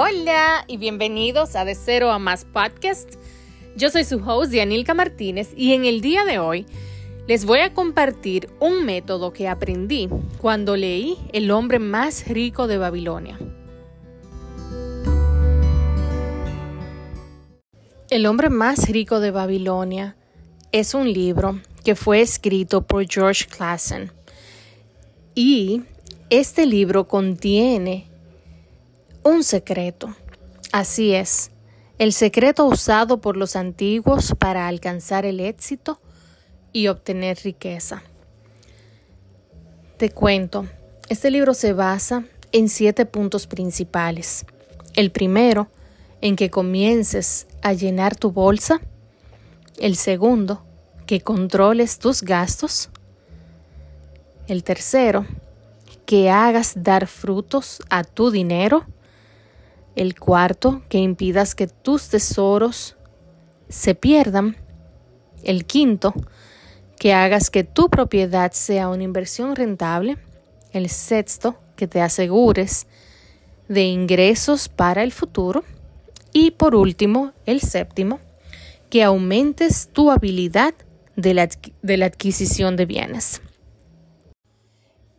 Hola y bienvenidos a De Cero a Más Podcast. Yo soy su host, Dianilka Martínez, y en el día de hoy les voy a compartir un método que aprendí cuando leí El hombre más rico de Babilonia. El hombre más rico de Babilonia es un libro que fue escrito por George Clason y este libro contiene un secreto. Así es, el secreto usado por los antiguos para alcanzar el éxito y obtener riqueza. Te cuento, este libro se basa en siete puntos principales. El primero, en que comiences a llenar tu bolsa. El segundo, que controles tus gastos. El tercero, que hagas dar frutos a tu dinero. El cuarto, que impidas que tus tesoros se pierdan. El quinto, que hagas que tu propiedad sea una inversión rentable. El sexto, que te asegures de ingresos para el futuro. Y por último, el séptimo, que aumentes tu habilidad de la, de la adquisición de bienes.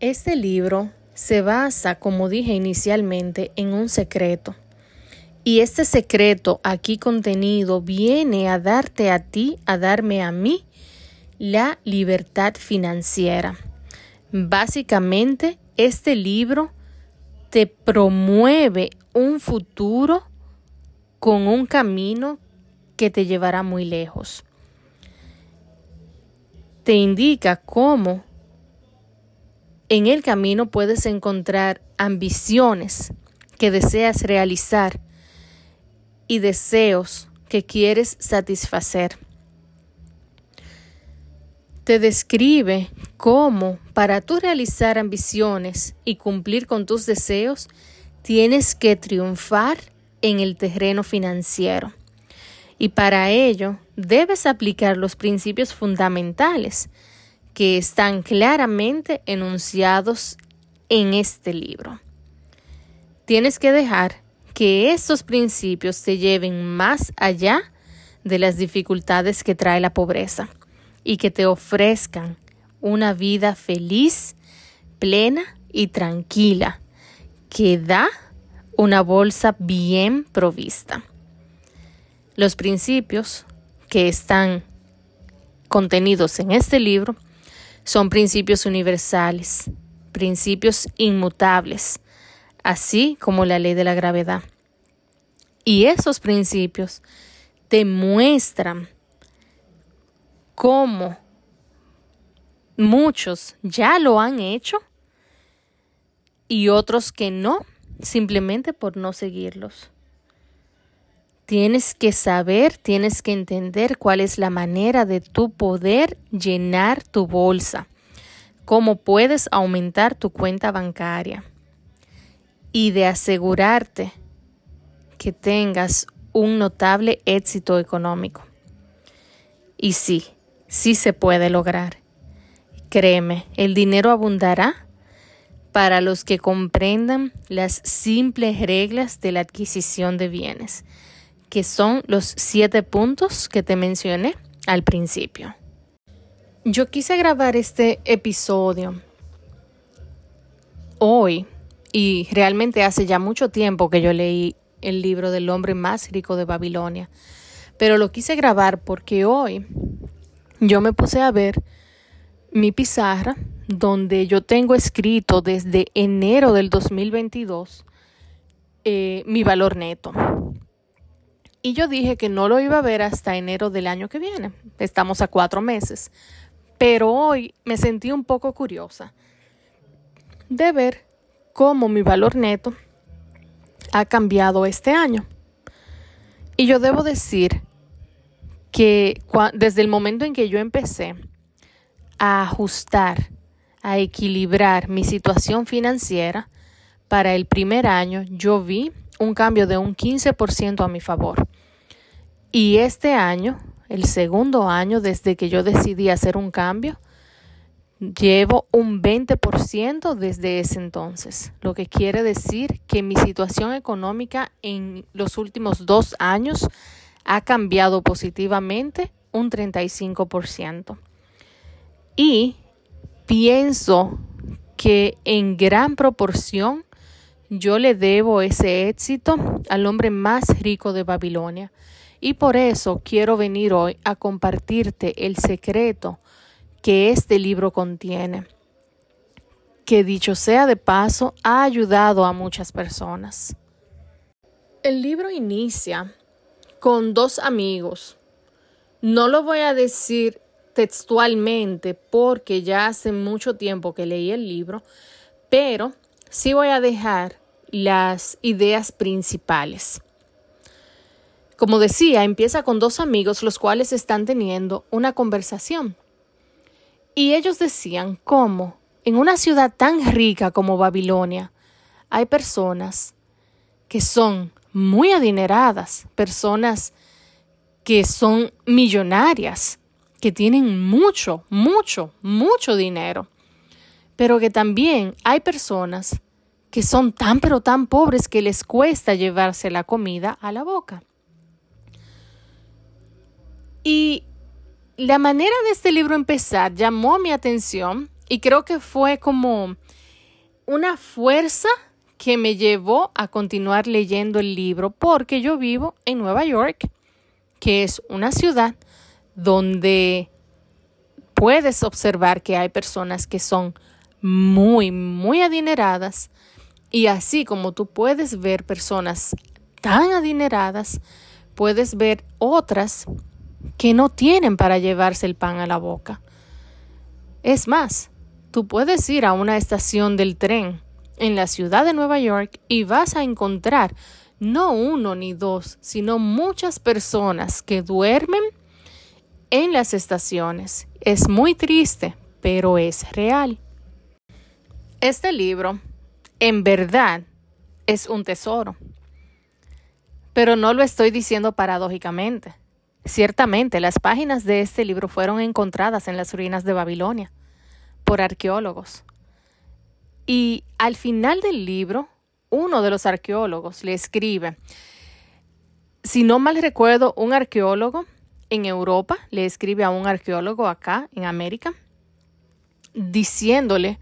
Este libro se basa, como dije inicialmente, en un secreto y este secreto aquí contenido viene a darte a ti, a darme a mí, la libertad financiera. Básicamente, este libro te promueve un futuro con un camino que te llevará muy lejos. Te indica cómo en el camino puedes encontrar ambiciones que deseas realizar y deseos que quieres satisfacer. Te describe cómo para tú realizar ambiciones y cumplir con tus deseos, tienes que triunfar en el terreno financiero. Y para ello debes aplicar los principios fundamentales que están claramente enunciados en este libro. Tienes que dejar que estos principios te lleven más allá de las dificultades que trae la pobreza y que te ofrezcan una vida feliz, plena y tranquila que da una bolsa bien provista. Los principios que están contenidos en este libro son principios universales, principios inmutables, así como la ley de la gravedad. Y esos principios te muestran cómo muchos ya lo han hecho y otros que no, simplemente por no seguirlos. Tienes que saber, tienes que entender cuál es la manera de tu poder llenar tu bolsa, cómo puedes aumentar tu cuenta bancaria y de asegurarte que tengas un notable éxito económico. Y sí, sí se puede lograr. Créeme, el dinero abundará para los que comprendan las simples reglas de la adquisición de bienes, que son los siete puntos que te mencioné al principio. Yo quise grabar este episodio hoy y realmente hace ya mucho tiempo que yo leí el libro del hombre más rico de Babilonia. Pero lo quise grabar porque hoy yo me puse a ver mi pizarra donde yo tengo escrito desde enero del 2022 eh, mi valor neto. Y yo dije que no lo iba a ver hasta enero del año que viene. Estamos a cuatro meses. Pero hoy me sentí un poco curiosa de ver cómo mi valor neto ha cambiado este año. Y yo debo decir que desde el momento en que yo empecé a ajustar, a equilibrar mi situación financiera, para el primer año yo vi un cambio de un 15% a mi favor. Y este año, el segundo año desde que yo decidí hacer un cambio, Llevo un 20% desde ese entonces, lo que quiere decir que mi situación económica en los últimos dos años ha cambiado positivamente un 35%. Y pienso que en gran proporción yo le debo ese éxito al hombre más rico de Babilonia. Y por eso quiero venir hoy a compartirte el secreto que este libro contiene, que dicho sea de paso, ha ayudado a muchas personas. El libro inicia con dos amigos. No lo voy a decir textualmente porque ya hace mucho tiempo que leí el libro, pero sí voy a dejar las ideas principales. Como decía, empieza con dos amigos los cuales están teniendo una conversación. Y ellos decían cómo en una ciudad tan rica como Babilonia hay personas que son muy adineradas, personas que son millonarias, que tienen mucho, mucho, mucho dinero, pero que también hay personas que son tan pero tan pobres que les cuesta llevarse la comida a la boca. Y la manera de este libro empezar llamó mi atención y creo que fue como una fuerza que me llevó a continuar leyendo el libro porque yo vivo en Nueva York, que es una ciudad donde puedes observar que hay personas que son muy, muy adineradas y así como tú puedes ver personas tan adineradas, puedes ver otras que no tienen para llevarse el pan a la boca. Es más, tú puedes ir a una estación del tren en la ciudad de Nueva York y vas a encontrar no uno ni dos, sino muchas personas que duermen en las estaciones. Es muy triste, pero es real. Este libro, en verdad, es un tesoro. Pero no lo estoy diciendo paradójicamente. Ciertamente, las páginas de este libro fueron encontradas en las ruinas de Babilonia por arqueólogos. Y al final del libro, uno de los arqueólogos le escribe, si no mal recuerdo, un arqueólogo en Europa le escribe a un arqueólogo acá en América, diciéndole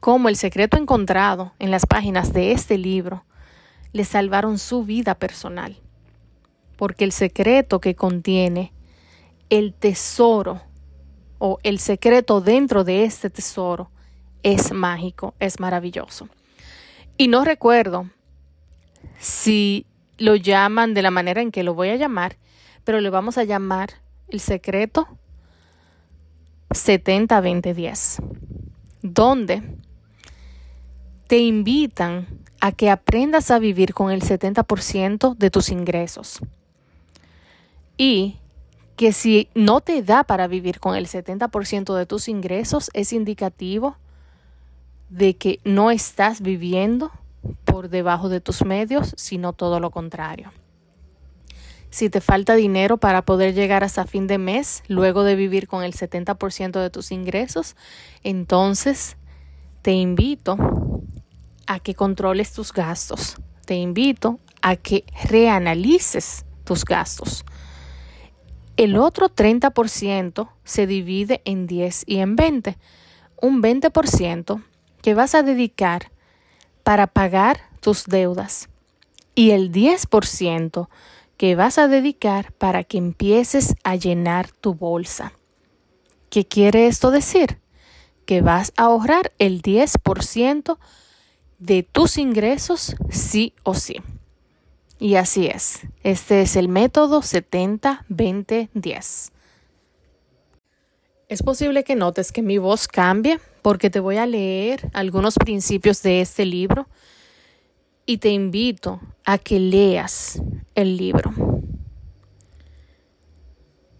cómo el secreto encontrado en las páginas de este libro le salvaron su vida personal porque el secreto que contiene el tesoro o el secreto dentro de este tesoro es mágico, es maravilloso. Y no recuerdo si lo llaman de la manera en que lo voy a llamar, pero le vamos a llamar el secreto 70-20-10, donde te invitan a que aprendas a vivir con el 70% de tus ingresos y que si no te da para vivir con el 70% de tus ingresos, es indicativo de que no estás viviendo por debajo de tus medios, sino todo lo contrario. Si te falta dinero para poder llegar hasta fin de mes, luego de vivir con el 70% de tus ingresos, entonces te invito a que controles tus gastos. Te invito a que reanalices tus gastos. El otro 30% se divide en 10 y en 20. Un 20% que vas a dedicar para pagar tus deudas y el 10% que vas a dedicar para que empieces a llenar tu bolsa. ¿Qué quiere esto decir? Que vas a ahorrar el 10% de tus ingresos sí o sí. Y así es. Este es el método 70-20-10. Es posible que notes que mi voz cambie porque te voy a leer algunos principios de este libro y te invito a que leas el libro.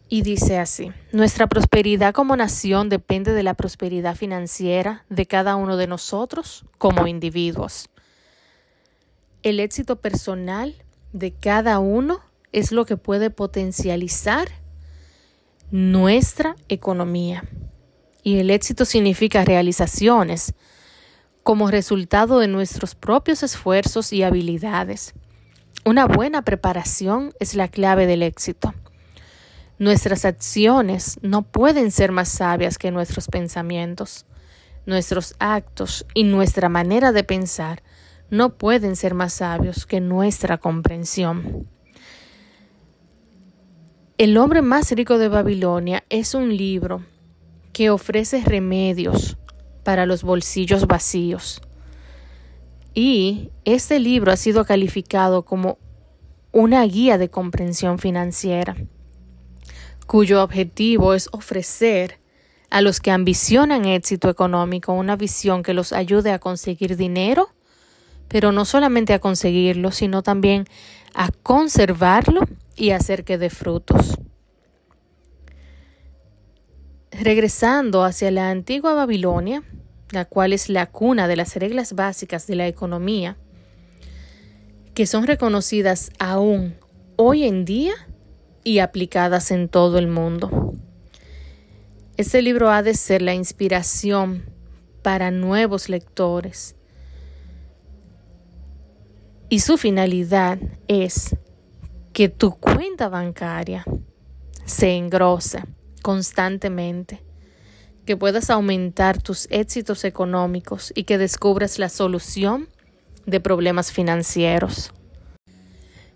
Y dice así, nuestra prosperidad como nación depende de la prosperidad financiera de cada uno de nosotros como individuos. El éxito personal de cada uno es lo que puede potencializar nuestra economía. y el éxito significa realizaciones como resultado de nuestros propios esfuerzos y habilidades. Una buena preparación es la clave del éxito. Nuestras acciones no pueden ser más sabias que nuestros pensamientos. Nuestros actos y nuestra manera de pensar no pueden ser más sabios que nuestra comprensión. El hombre más rico de Babilonia es un libro que ofrece remedios para los bolsillos vacíos. Y este libro ha sido calificado como una guía de comprensión financiera, cuyo objetivo es ofrecer a los que ambicionan éxito económico una visión que los ayude a conseguir dinero, pero no solamente a conseguirlo, sino también a conservarlo y hacer que dé frutos. Regresando hacia la antigua Babilonia, la cual es la cuna de las reglas básicas de la economía, que son reconocidas aún hoy en día y aplicadas en todo el mundo. Este libro ha de ser la inspiración para nuevos lectores y su finalidad es que tu cuenta bancaria se engrose constantemente, que puedas aumentar tus éxitos económicos y que descubras la solución de problemas financieros.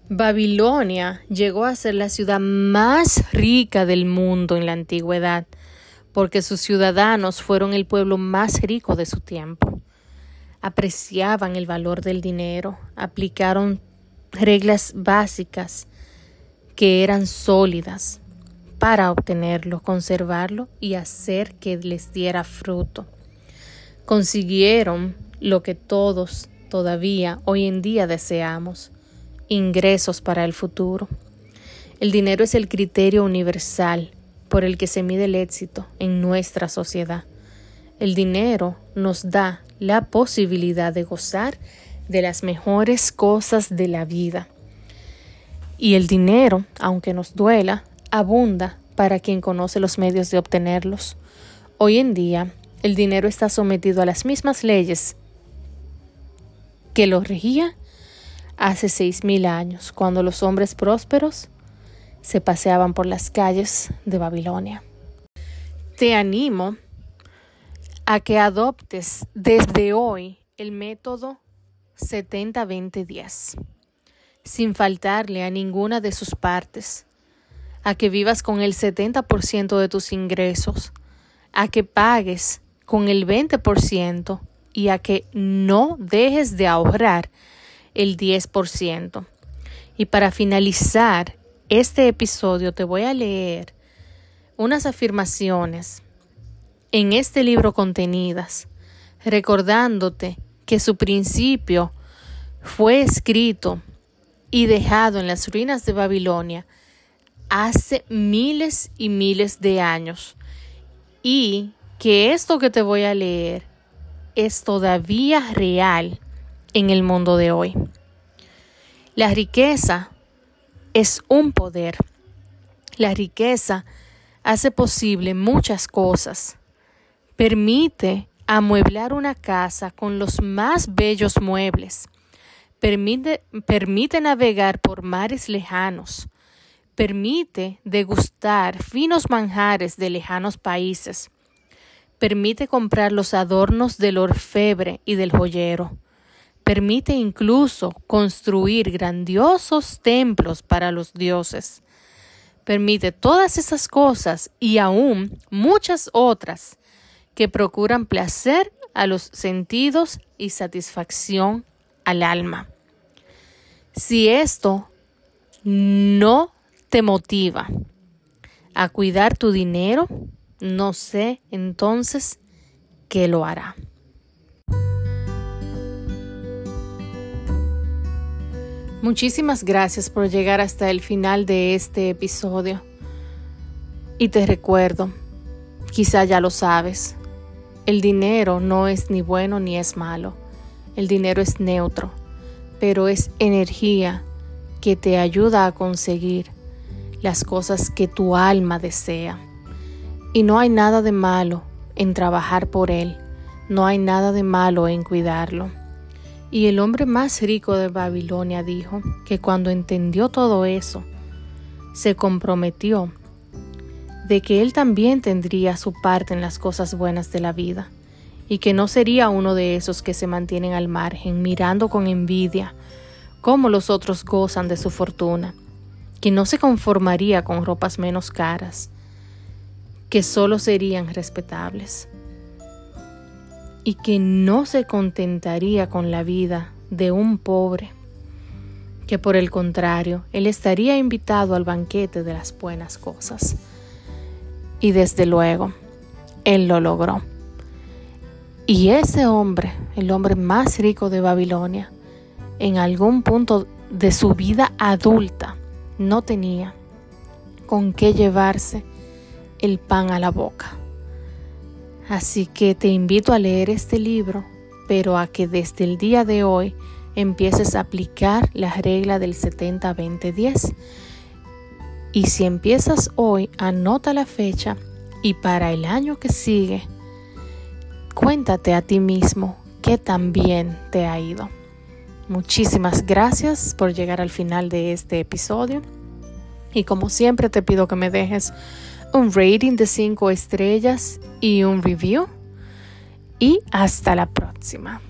Babilonia llegó a ser la ciudad más rica del mundo en la antigüedad, porque sus ciudadanos fueron el pueblo más rico de su tiempo. Apreciaban el valor del dinero, aplicaron reglas básicas que eran sólidas, para obtenerlo, conservarlo y hacer que les diera fruto. Consiguieron lo que todos todavía hoy en día deseamos, ingresos para el futuro. El dinero es el criterio universal por el que se mide el éxito en nuestra sociedad. El dinero nos da la posibilidad de gozar de las mejores cosas de la vida. Y el dinero, aunque nos duela, abunda para quien conoce los medios de obtenerlos. Hoy en día, el dinero está sometido a las mismas leyes que lo regía hace seis mil años, cuando los hombres prósperos se paseaban por las calles de Babilonia. Te animo a que adoptes desde hoy el método 70-20-10, sin faltarle a ninguna de sus partes a que vivas con el 70% de tus ingresos, a que pagues con el 20% y a que no dejes de ahorrar el 10%. Y para finalizar este episodio te voy a leer unas afirmaciones en este libro contenidas, recordándote que su principio fue escrito y dejado en las ruinas de Babilonia hace miles y miles de años y que esto que te voy a leer es todavía real en el mundo de hoy. La riqueza es un poder. La riqueza hace posible muchas cosas. Permite amueblar una casa con los más bellos muebles. Permite, permite navegar por mares lejanos. Permite degustar finos manjares de lejanos países, permite comprar los adornos del orfebre y del joyero, permite incluso construir grandiosos templos para los dioses, permite todas esas cosas y aún muchas otras que procuran placer a los sentidos y satisfacción al alma. Si esto no te motiva a cuidar tu dinero, no sé entonces qué lo hará. Muchísimas gracias por llegar hasta el final de este episodio. Y te recuerdo, quizá ya lo sabes, el dinero no es ni bueno ni es malo. El dinero es neutro, pero es energía que te ayuda a conseguir las cosas que tu alma desea. Y no hay nada de malo en trabajar por él. No hay nada de malo en cuidarlo. Y el hombre más rico de Babilonia dijo que cuando entendió todo eso, se comprometió de que él también tendría su parte en las cosas buenas de la vida y que no sería uno de esos que se mantienen al margen mirando con envidia cómo los otros gozan de su fortuna, que no se conformaría con ropas menos caras, que solo serían respetables y que no se contentaría con la vida de un pobre, que por el contrario, él estaría invitado al banquete de las buenas cosas. Y desde luego, él lo logró. Y ese hombre, el hombre más rico de Babilonia, en algún punto de su vida adulta, no tenía con qué llevarse el pan a la boca. Así que te invito a leer este libro, pero a que desde el día de hoy empieces a aplicar la regla del 70-20-10. Y si empiezas hoy, anota la fecha y para el año que sigue, cuéntate a ti mismo que también te ha ido. Muchísimas gracias por llegar al final de este episodio. Y como siempre te pido que me dejes un rating de 5 estrellas y un review. Y hasta la próxima.